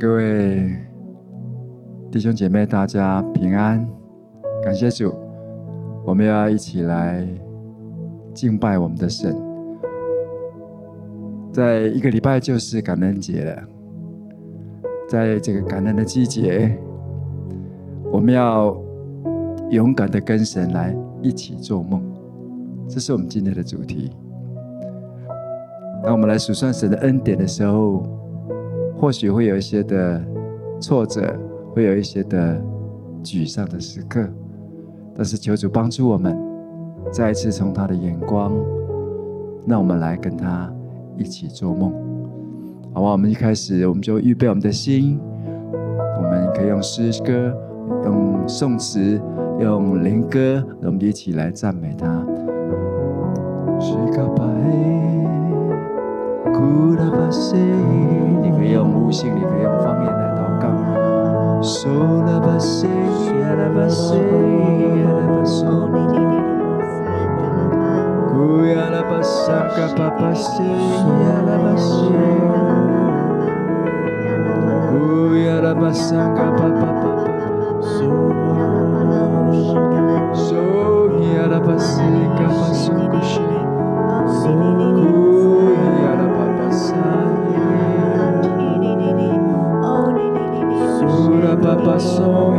各位弟兄姐妹，大家平安，感谢主，我们要一起来敬拜我们的神。在一个礼拜就是感恩节了，在这个感恩的季节，我们要勇敢的跟神来一起做梦，这是我们今天的主题。当我们来数算神的恩典的时候，或许会有一些的挫折，会有一些的沮丧的时刻，但是求主帮助我们，再一次从他的眼光，让我们来跟他一起做梦，好吧？我们一开始我们就预备我们的心，我们可以用诗歌、用颂词、用灵歌，我们一起来赞美他。你可以用悟性，你可以用方言来祷告。soul.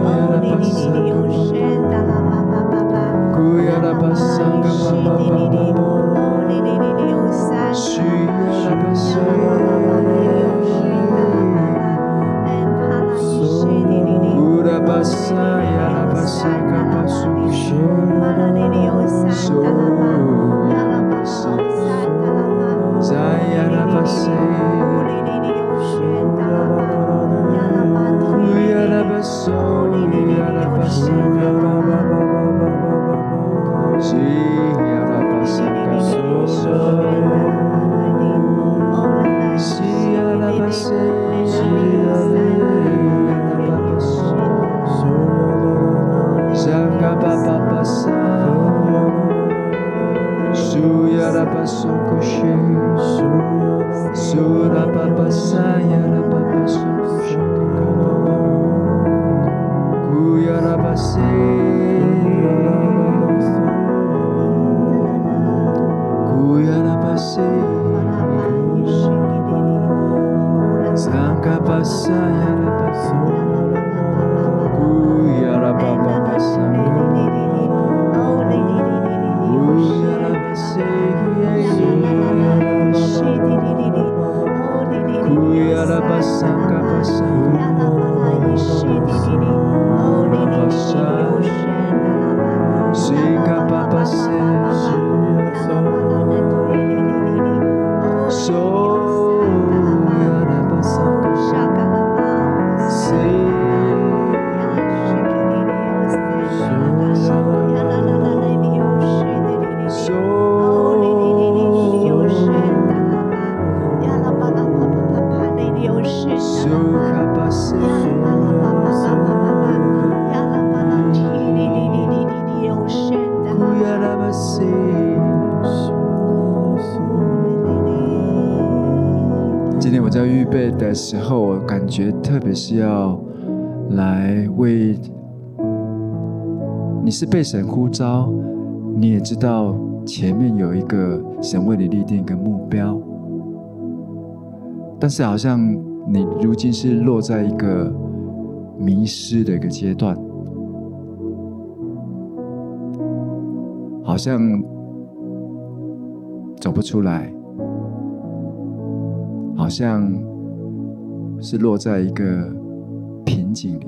Kuyara basanga basanga 的时候，我感觉特别是要来为你是被神呼召，你也知道前面有一个神为你立定一个目标，但是好像你如今是落在一个迷失的一个阶段，好像走不出来，好像。是落在一个瓶颈里，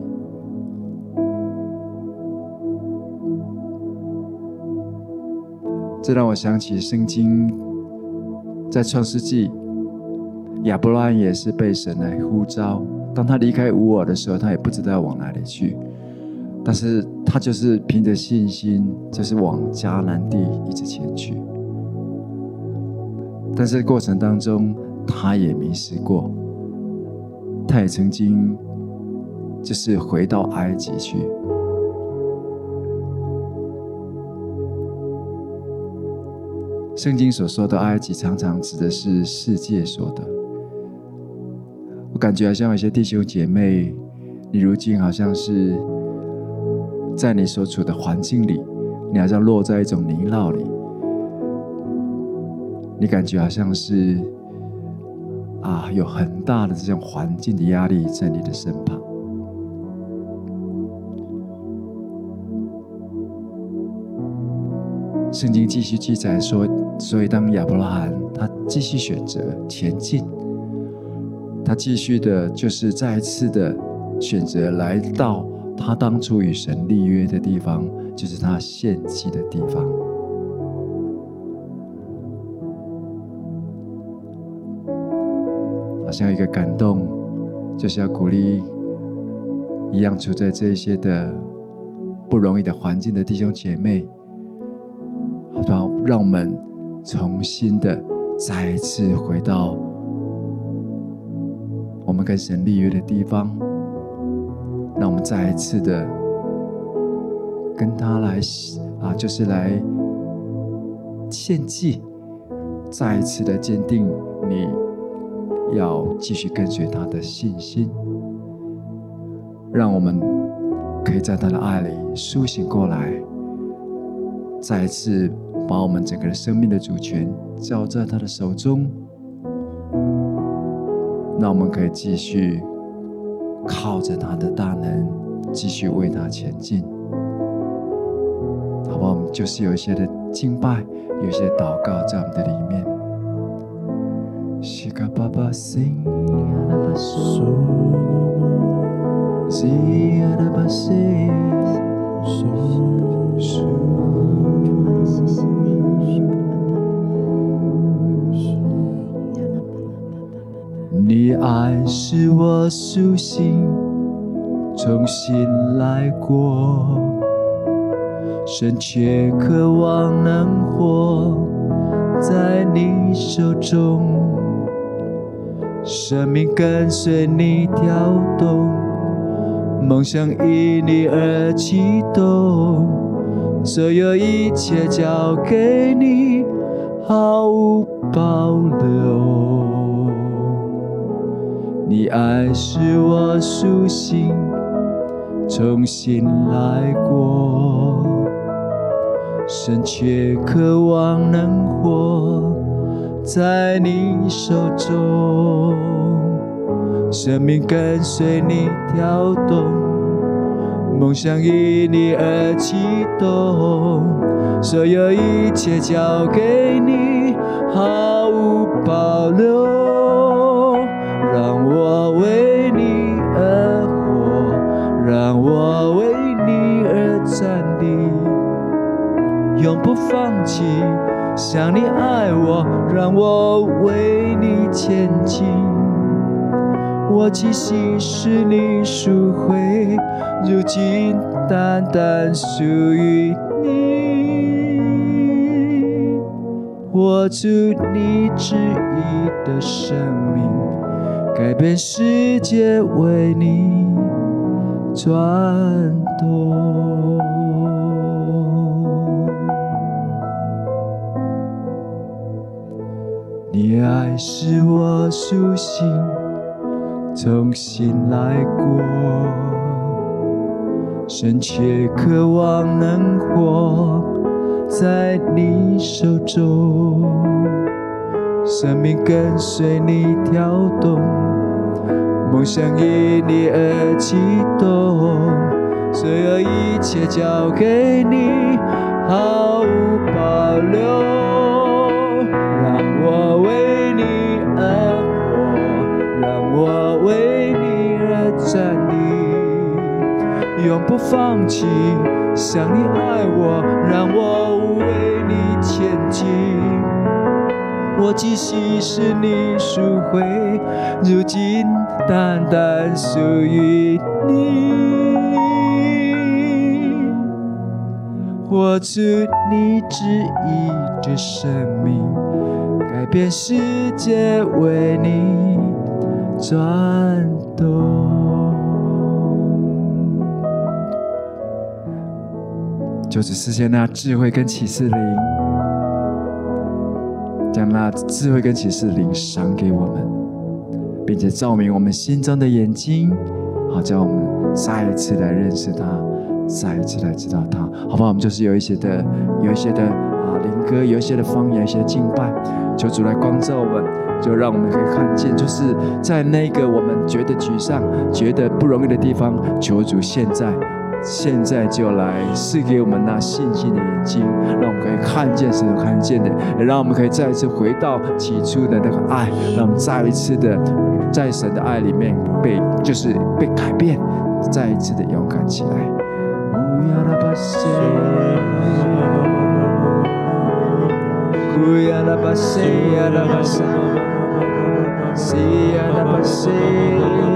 这让我想起圣经在创世纪，亚伯拉罕也是被神来呼召。当他离开乌尔的时候，他也不知道往哪里去，但是他就是凭着信心，就是往迦南地一直前去。但是过程当中，他也迷失过。他也曾经就是回到埃及去。圣经所说的埃及，常常指的是世界说的。我感觉好像有些弟兄姐妹，你如今好像是在你所处的环境里，你好像落在一种泥淖里，你感觉好像是啊，有很大的这种环境的压力在你的身旁。圣经继续记载说，所以当亚伯拉罕他继续选择前进，他继续的就是再一次的选择来到他当初与神立约的地方，就是他献祭的地方。像一个感动，就是要鼓励一样处在这些的不容易的环境的弟兄姐妹。让让我们重新的再一次回到我们跟神立约的地方，让我们再一次的跟他来啊，就是来献祭，再一次的坚定你要继续跟随他的信心，让我们可以在他的爱里苏醒过来，再次。把我们整个生命的主权交在他的手中，那我们可以继续靠着他的大能，继续为他前进。好吧，我们就是有一些的敬拜，有一些祷告在我们的里面。你爱使我苏醒，重新来过，深切渴望能活在你手中，生命跟随你跳动，梦想因你而启动，所有一切交给你，毫无保留。你爱使我苏醒，重新来过，深切渴望能活在你手中，生命跟随你跳动，梦想因你而启动，所有一切交给你，毫无保留。让我为你而活，让我为你而站立，永不放弃。像你爱我，让我为你前进。我气息是你赎回，如今单单属于你。活出你旨意的生命。改变世界，为你转动。你使我苏醒，重新来过，深切渴望能活在你手中。生命跟随你跳动，梦想因你而激动，所有一切交给你，毫无保留。让我为让我为你而站立，永不放弃。想你爱我，让我为你前进。我气息是你赎回，如今单单属于你。活出你旨意的生命，改变世界，为你转动。就只实现那智慧跟启示灵。将那智慧跟启示灵赏给我们，并且照明我们心中的眼睛，好叫我们再一次来认识他，再一次来知道他，好不好？我们就是有一些的，有一些的啊灵歌，有一些的方言，一些的敬拜，求主来光照我们，就让我们可以看见，就是在那个我们觉得沮丧、觉得不容易的地方，求主现在。现在就来赐给我们那信心的眼睛，让我们可以看见神所看见的，也让我们可以再一次回到起初的那个爱，让我们再一次的在神的爱里面被就是被改变，再一次的勇敢起来。Uya la basse, ya la basse, si ya.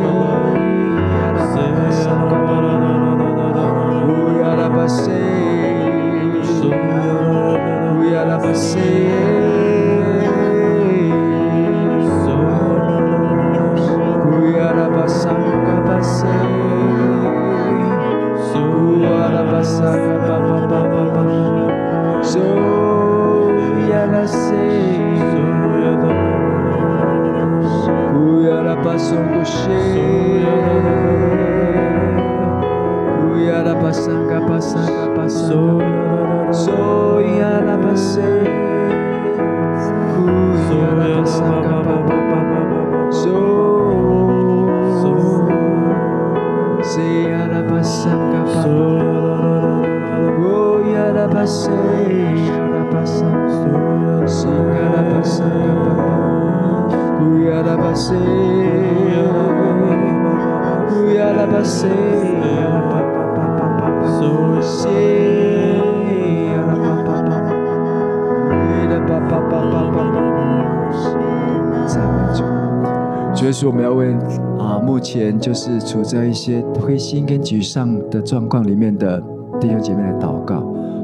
就是我们要为啊，目前就是处在一些灰心跟沮丧的状况里面的弟兄姐妹来祷告，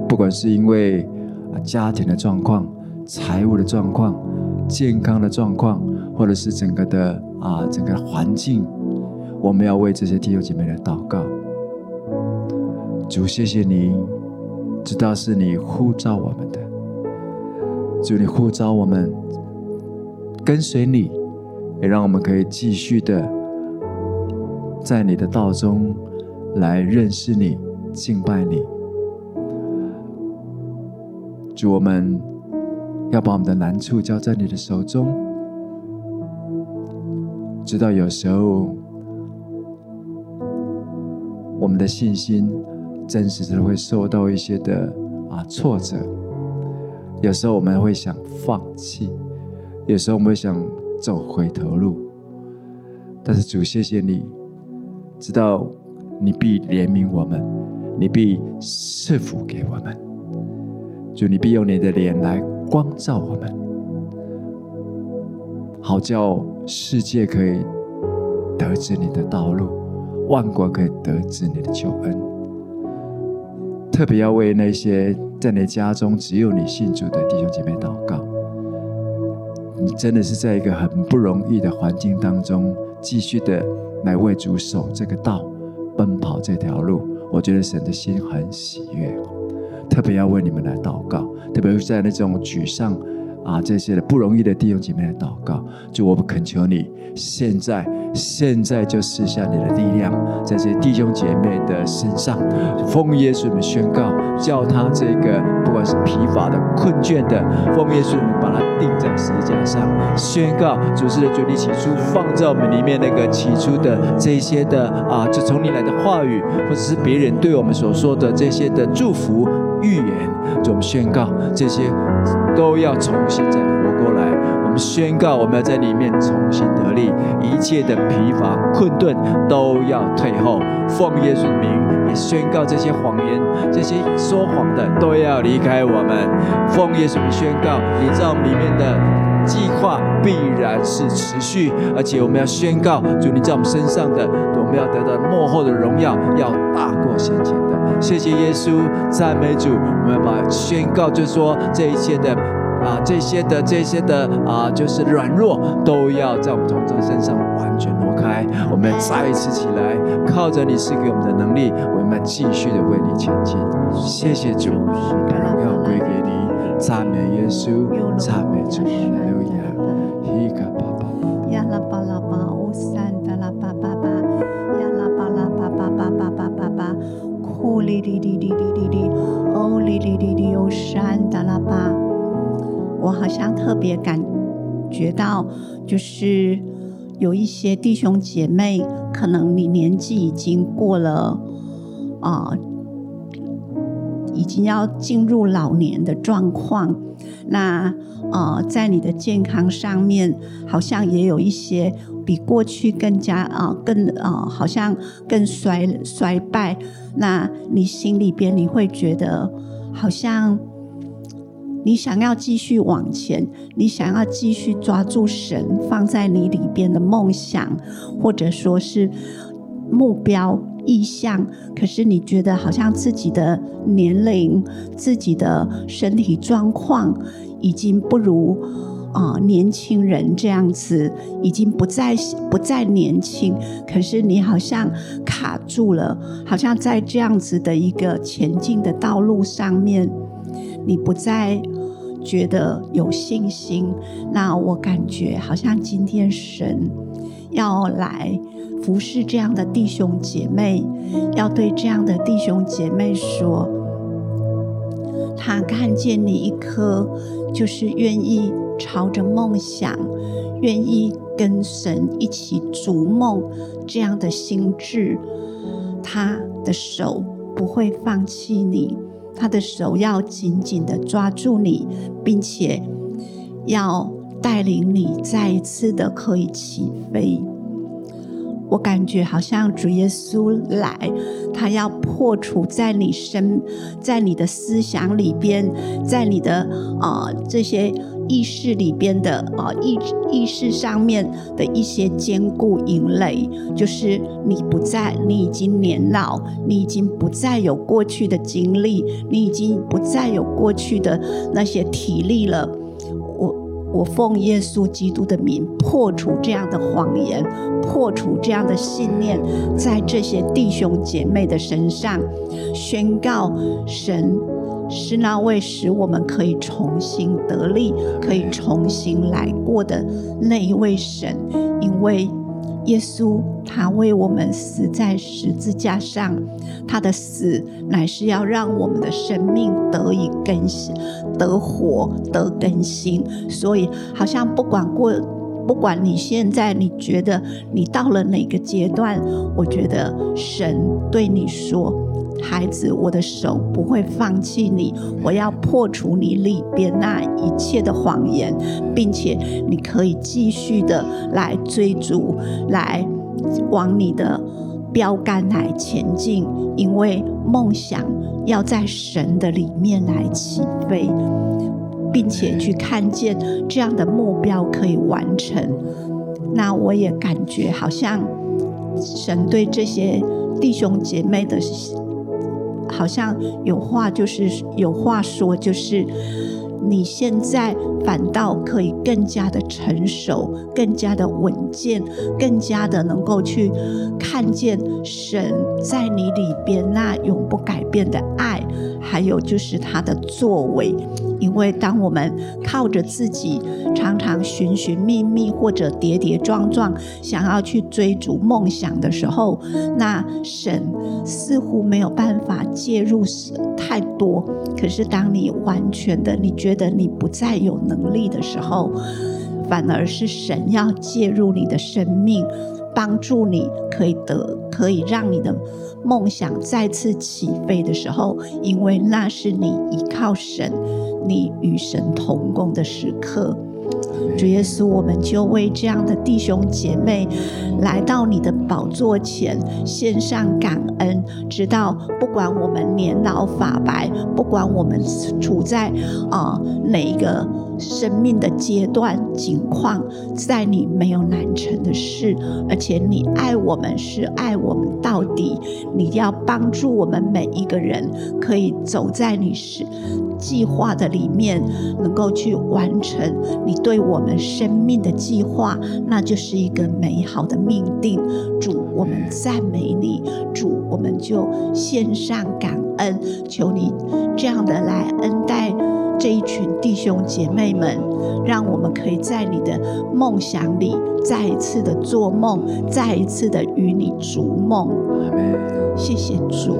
不管是因为啊家庭的状况、财务的状况、健康的状况，或者是整个的啊整个环境，我们要为这些弟兄姐妹来祷告。主，谢谢你，知道是你呼召我们的，主，你呼召我们跟随你。也让我们可以继续的在你的道中来认识你、敬拜你。主，我们要把我们的难处交在你的手中，知道有时候我们的信心真实的会受到一些的啊挫折，有时候我们会想放弃，有时候我们会想。走回头路，但是主，谢谢你，知道你必怜悯我们，你必赐福给我们，主，你必用你的脸来光照我们，好叫世界可以得知你的道路，万国可以得知你的救恩。特别要为那些在你家中只有你信主的弟兄姐妹祷告。你真的是在一个很不容易的环境当中，继续的来为主守这个道，奔跑这条路。我觉得神的心很喜悦，特别要为你们来祷告，特别是在那种沮丧啊这些的不容易的弟兄姐妹来祷告。就我们恳求你，现在现在就试下你的力量，在这些弟兄姐妹的身上，奉耶稣们宣告，叫他这个。不管是疲乏的、困倦的，奉耶稣名把它钉在十字架上，宣告主是的主，你起初放在我们里面那个起初的这些的啊，就从你来的话语，或者是别人对我们所说的这些的祝福预言，就我们宣告这些都要重新再活过来。我们宣告我们要在里面重新得力，一切的疲乏困顿都要退后。奉耶稣名。也宣告这些谎言，这些说谎的都要离开我们。奉耶稣名宣告，你在我们里面的计划必然是持续，而且我们要宣告，主你在我们身上的，我们要得到末后的荣耀，要大过先前的。谢谢耶稣，赞美主。我们要把宣告，就说这一切的啊，这些的这些的啊，就是软弱，都要在我们同众身上完全挪开。我们再一次起来，靠着你赐给我们的能力，我们继续的为你前进。谢谢主，荣耀归给你，赞美耶稣，赞美主，哈利路亚。我好像特别感觉到，就是有一些弟兄姐妹，可能你年纪已经过了啊。呃已经要进入老年的状况，那呃，在你的健康上面，好像也有一些比过去更加啊、呃，更啊、呃，好像更衰衰败。那你心里边你会觉得，好像你想要继续往前，你想要继续抓住神放在你里边的梦想，或者说是目标。意向，可是你觉得好像自己的年龄、自己的身体状况已经不如啊、年轻人这样子，已经不再不再年轻。可是你好像卡住了，好像在这样子的一个前进的道路上面，你不再觉得有信心。那我感觉好像今天神要来。服侍这样的弟兄姐妹，要对这样的弟兄姐妹说：他看见你一颗就是愿意朝着梦想，愿意跟神一起逐梦这样的心志，他的手不会放弃你，他的手要紧紧的抓住你，并且要带领你再一次的可以起飞。我感觉好像主耶稣来，他要破除在你身，在你的思想里边，在你的啊、这些意识里边的啊、呃、意意识上面的一些坚固营垒，就是你不再，你已经年老，你已经不再有过去的经历，你已经不再有过去的那些体力了。我奉耶稣基督的名破除这样的谎言，破除这样的信念，在这些弟兄姐妹的身上宣告：神是那位使我们可以重新得力、可以重新来过的那一位神，因为。耶稣，他为我们死在十字架上，他的死乃是要让我们的生命得以更新、得活、得更新。所以，好像不管过，不管你现在你觉得你到了哪个阶段，我觉得神对你说。孩子，我的手不会放弃你，我要破除你里边那一切的谎言，并且你可以继续的来追逐，来往你的标杆来前进，因为梦想要在神的里面来起飞，并且去看见这样的目标可以完成。那我也感觉好像神对这些弟兄姐妹的。好像有话就是有话说，就是你现在反倒可以更加的成熟，更加的稳健，更加的能够去看见神在你里边那永不改变的爱，还有就是他的作为。因为当我们靠着自己常常寻寻觅觅或者跌跌撞撞，想要去追逐梦想的时候，那神似乎没有办法介入太多。可是当你完全的你觉得你不再有能力的时候，反而是神要介入你的生命，帮助你可以得，可以让你的梦想再次起飞的时候，因为那是你依靠神。你与神同工的时刻，主耶稣，我们就为这样的弟兄姐妹来到你的宝座前献上感恩，直到不管我们年老发白，不管我们处在啊、呃、哪一个。生命的阶段境况，在你没有难成的事，而且你爱我们是爱我们到底。你要帮助我们每一个人，可以走在你是计划的里面，能够去完成你对我们生命的计划，那就是一个美好的命定。主，我们赞美你，主，我们就献上感恩，求你这样的来恩待。这一群弟兄姐妹们，让我们可以在你的梦想里再一次的做梦，再一次的与你逐梦。谢谢主。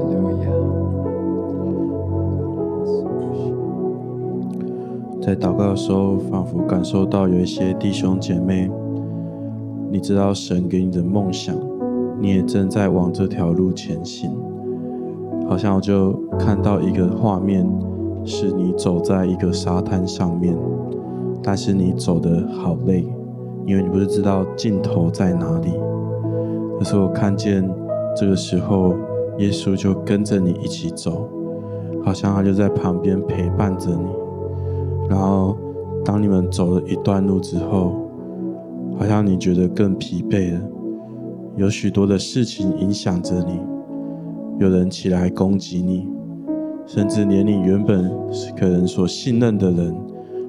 在祷告的时候，仿佛感受到有一些弟兄姐妹，你知道神给你的梦想，你也正在往这条路前行。好像我就看到一个画面，是你走在一个沙滩上面，但是你走得好累，因为你不是知道尽头在哪里。可是我看见这个时候，耶稣就跟着你一起走，好像他就在旁边陪伴着你。然后当你们走了一段路之后，好像你觉得更疲惫了，有许多的事情影响着你。有人起来攻击你，甚至连你原本可能所信任的人，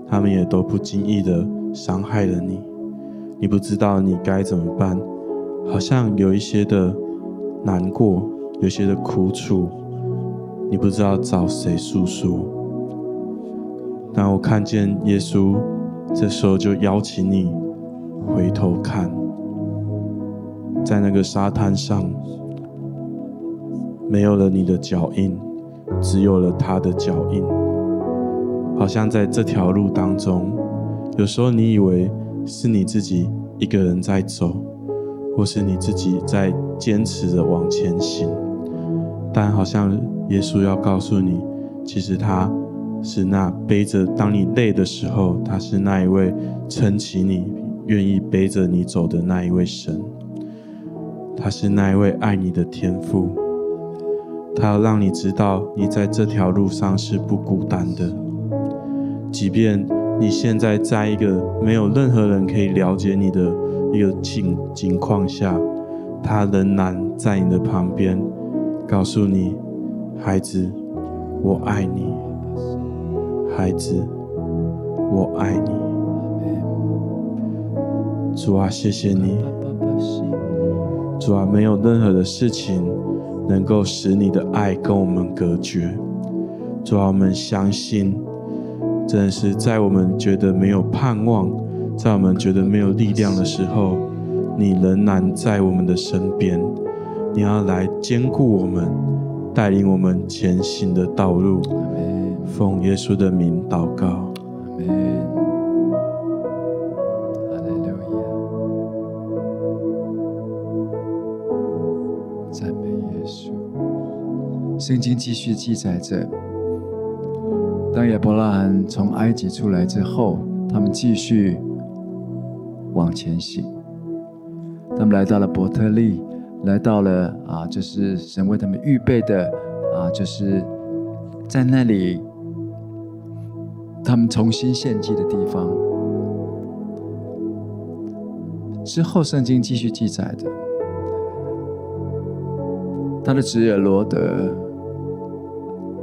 他们也都不经意的伤害了你。你不知道你该怎么办，好像有一些的难过，有些的苦楚，你不知道找谁诉说。但我看见耶稣，这时候就邀请你回头看，在那个沙滩上。没有了你的脚印，只有了他的脚印。好像在这条路当中，有时候你以为是你自己一个人在走，或是你自己在坚持着往前行，但好像耶稣要告诉你，其实他是那背着，当你累的时候，他是那一位撑起你、愿意背着你走的那一位神，他是那一位爱你的天父。他要让你知道，你在这条路上是不孤单的。即便你现在在一个没有任何人可以了解你的一个境情况下，他仍然在你的旁边，告诉你：“孩子，我爱你。孩子，我爱你。”主啊，谢谢你。主啊，没有任何的事情。能够使你的爱跟我们隔绝，主啊，我们相信，真的是在我们觉得没有盼望，在我们觉得没有力量的时候，你仍然在我们的身边，你要来坚固我们，带领我们前行的道路。奉耶稣的名祷告。赞美耶稣圣经继续记载着，当亚伯拉罕从埃及出来之后，他们继续往前行。他们来到了伯特利，来到了啊，就是神为他们预备的啊，就是在那里他们重新献祭的地方。之后，圣经继续记载着，他的侄儿罗德。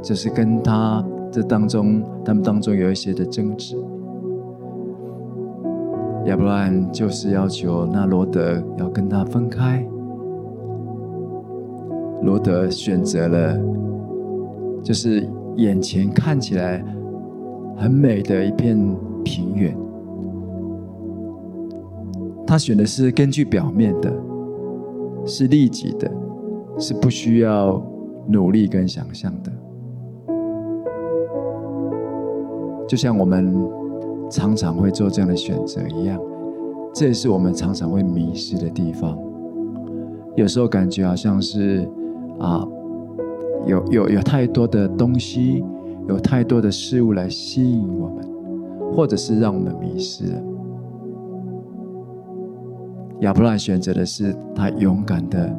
就是跟他这当中，他们当中有一些的争执。亚伯拉罕就是要求那罗德要跟他分开。罗德选择了，就是眼前看起来很美的一片平原。他选的是根据表面的，是利己的，是不需要努力跟想象的。就像我们常常会做这样的选择一样，这也是我们常常会迷失的地方。有时候感觉好像是啊，有有有太多的东西，有太多的事物来吸引我们，或者是让我们迷失了。亚伯拉选择的是他勇敢的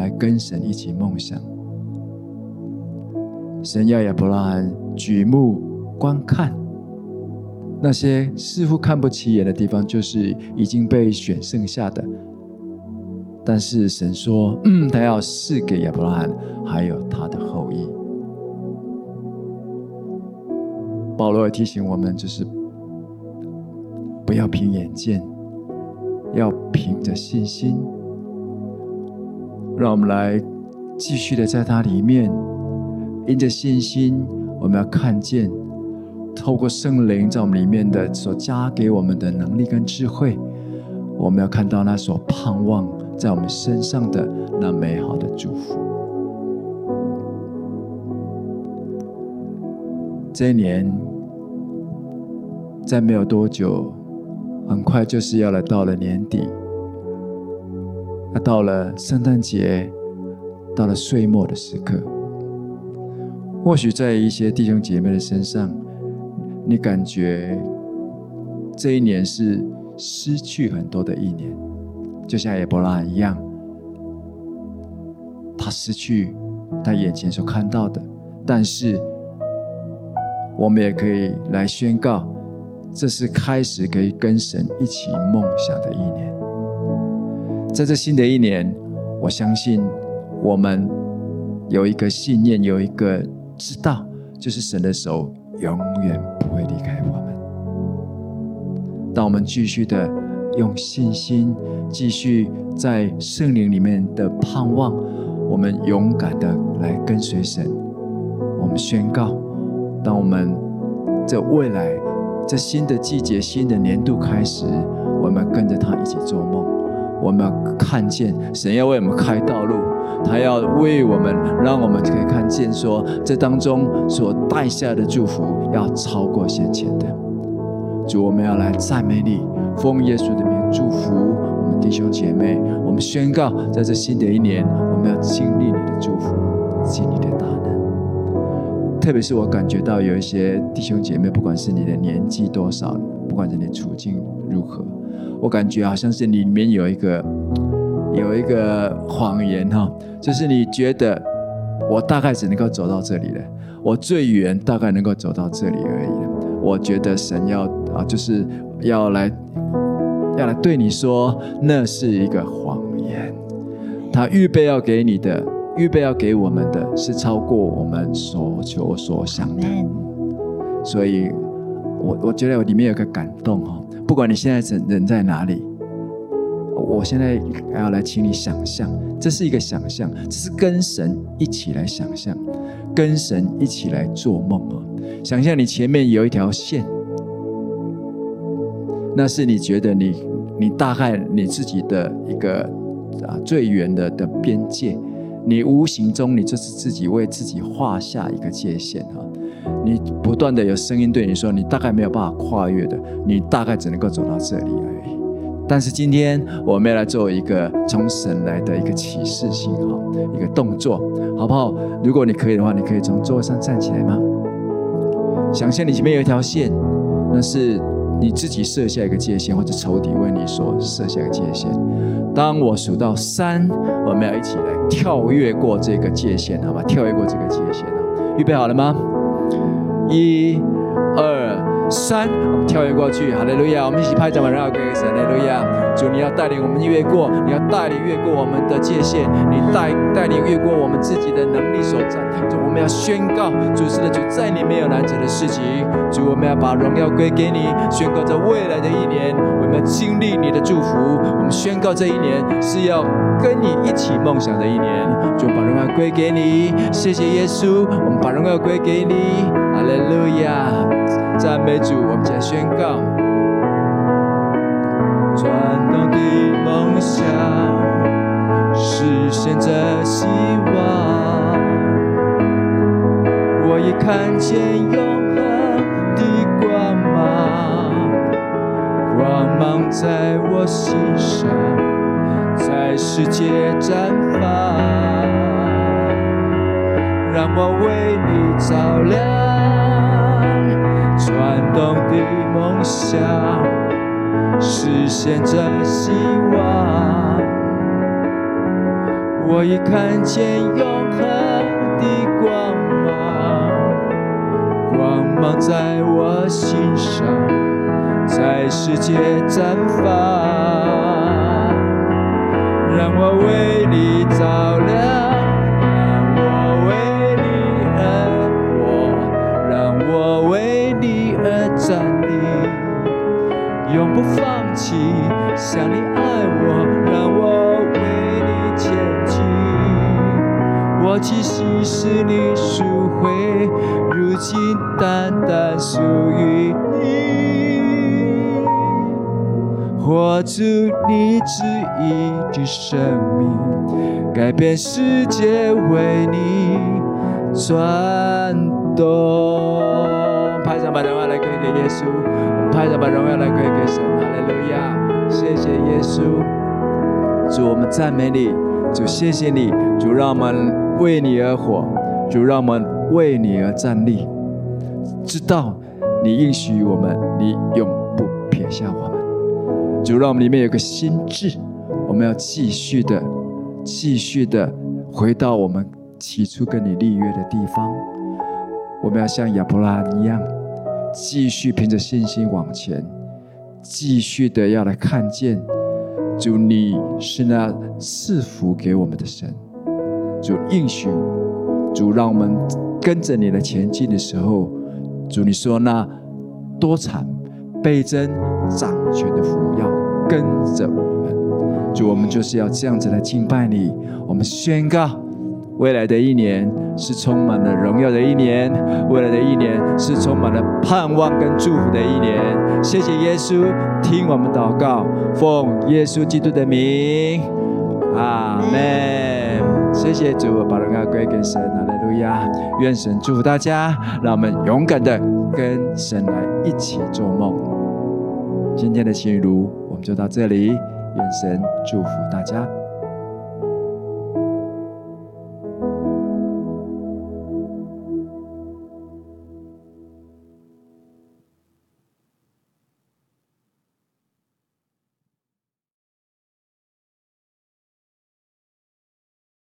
来跟神一起梦想。神要亚伯拉罕举目。观看那些似乎看不起眼的地方，就是已经被选剩下的。但是神说，嗯，他要赐给亚伯拉罕，还有他的后裔。保罗也提醒我们，就是不要凭眼见，要凭着信心。让我们来继续的在它里面，凭着信心，我们要看见。透过圣灵在我们里面的所加给我们的能力跟智慧，我们要看到那所盼望在我们身上的那美好的祝福。这一年，再没有多久，很快就是要来到了年底，那到了圣诞节，到了岁末的时刻，或许在一些弟兄姐妹的身上，你感觉这一年是失去很多的一年，就像亚伯拉一样，他失去他眼前所看到的，但是我们也可以来宣告，这是开始可以跟神一起梦想的一年。在这新的一年，我相信我们有一个信念，有一个知道，就是神的手永远不会离开我们。当我们继续的用信心，继续在圣灵里面的盼望，我们勇敢的来跟随神。我们宣告，当我们这未来这新的季节、新的年度开始，我们跟着他一起做梦。我们要看见神要为我们开道路，他要为我们，让我们可以看见说，这当中所带下的祝福要超过先前的。主，我们要来赞美你，奉耶稣的名祝福我们弟兄姐妹。我们宣告，在这新的一年，我们要经历你的祝福，经历你的大能。特别是我感觉到有一些弟兄姐妹，不管是你的年纪多少，不管是你处境如何。我感觉好像是里面有一个有一个谎言哈，就是你觉得我大概只能够走到这里了，我最远大概能够走到这里而已。我觉得神要啊，就是要来要来对你说，那是一个谎言。他预备要给你的，预备要给我们的是超过我们所求所想的。所以我我觉得我里面有个感动哈。不管你现在人人在哪里，我现在还要来请你想象，这是一个想象，这是跟神一起来想象，跟神一起来做梦啊！想象你前面有一条线，那是你觉得你你大概你自己的一个啊最远的的边界，你无形中你就是自己为自己画下一个界限啊。你不断的有声音对你说，你大概没有办法跨越的，你大概只能够走到这里而已。但是今天我们要来做一个从神来的一个启示性哈，一个动作，好不好？如果你可以的话，你可以从座位上站起来吗？想象你前面有一条线，那是你自己设下一个界限，或者仇敌为你所设下一个界限。当我数到三，我们要一起来跳跃过这个界限，好吗？跳跃过这个界限啊！预备好了吗？一、二、三，我们跳跃过去，哈利路亚！我们一起拍掌，把荣耀归给神，哈利路亚！主，你要带领我们越过，你要带领越过我们的界限，你带带领越过我们自己的能力所在。主，我们要宣告，主是的主，在你没有难成的事情。主，我们要把荣耀归给你，宣告在未来的一年，我们经历你的祝福。我们宣告这一年是要跟你一起梦想的一年。就，把荣耀归给你，谢谢耶稣，我们把荣耀归给你。哈利路亚，赞美主，我们再宣告，转动的梦想，实现着希望。我已看见有在我心上，在世界绽放，让我为你照亮。转动的梦想，实现着希望。我已看见永恒的光芒，光芒在我心上，在世界绽放，让我为你照亮。让我为你而活，让我为你而站立永不放弃，像你爱我，让我为你前进。我其实是你赎回，如今单单属于你。活出你旨意的生命，改变世界，为你转动。拍掌，把荣耀来给给耶稣。拍掌把荣耀来归给神，哈利路亚！谢谢耶稣，主我们赞美你，主谢谢你，主让我们为你而活，主让我们为你而站立，知道你应许我们，你永不撇下我。主让我们里面有个心智，我们要继续的、继续的回到我们起初跟你立约的地方，我们要像亚伯拉罕一样。继续凭着信心往前，继续的要来看见主，你是那赐福给我们的神。主应许，主让我们跟着你的前进的时候，主你说那多产倍增掌权的福跟着我们。主，我们就是要这样子来敬拜你。我们宣告。未来的一年是充满了荣耀的一年，未来的一年是充满了盼望跟祝福的一年。谢谢耶稣，听我们祷告，奉耶稣基督的名，阿门。谢谢主，把荣耀归给神，哈利路亚。愿神祝福大家，让我们勇敢的跟神来一起做梦。今天的情雨如就到这里，愿神祝福大家。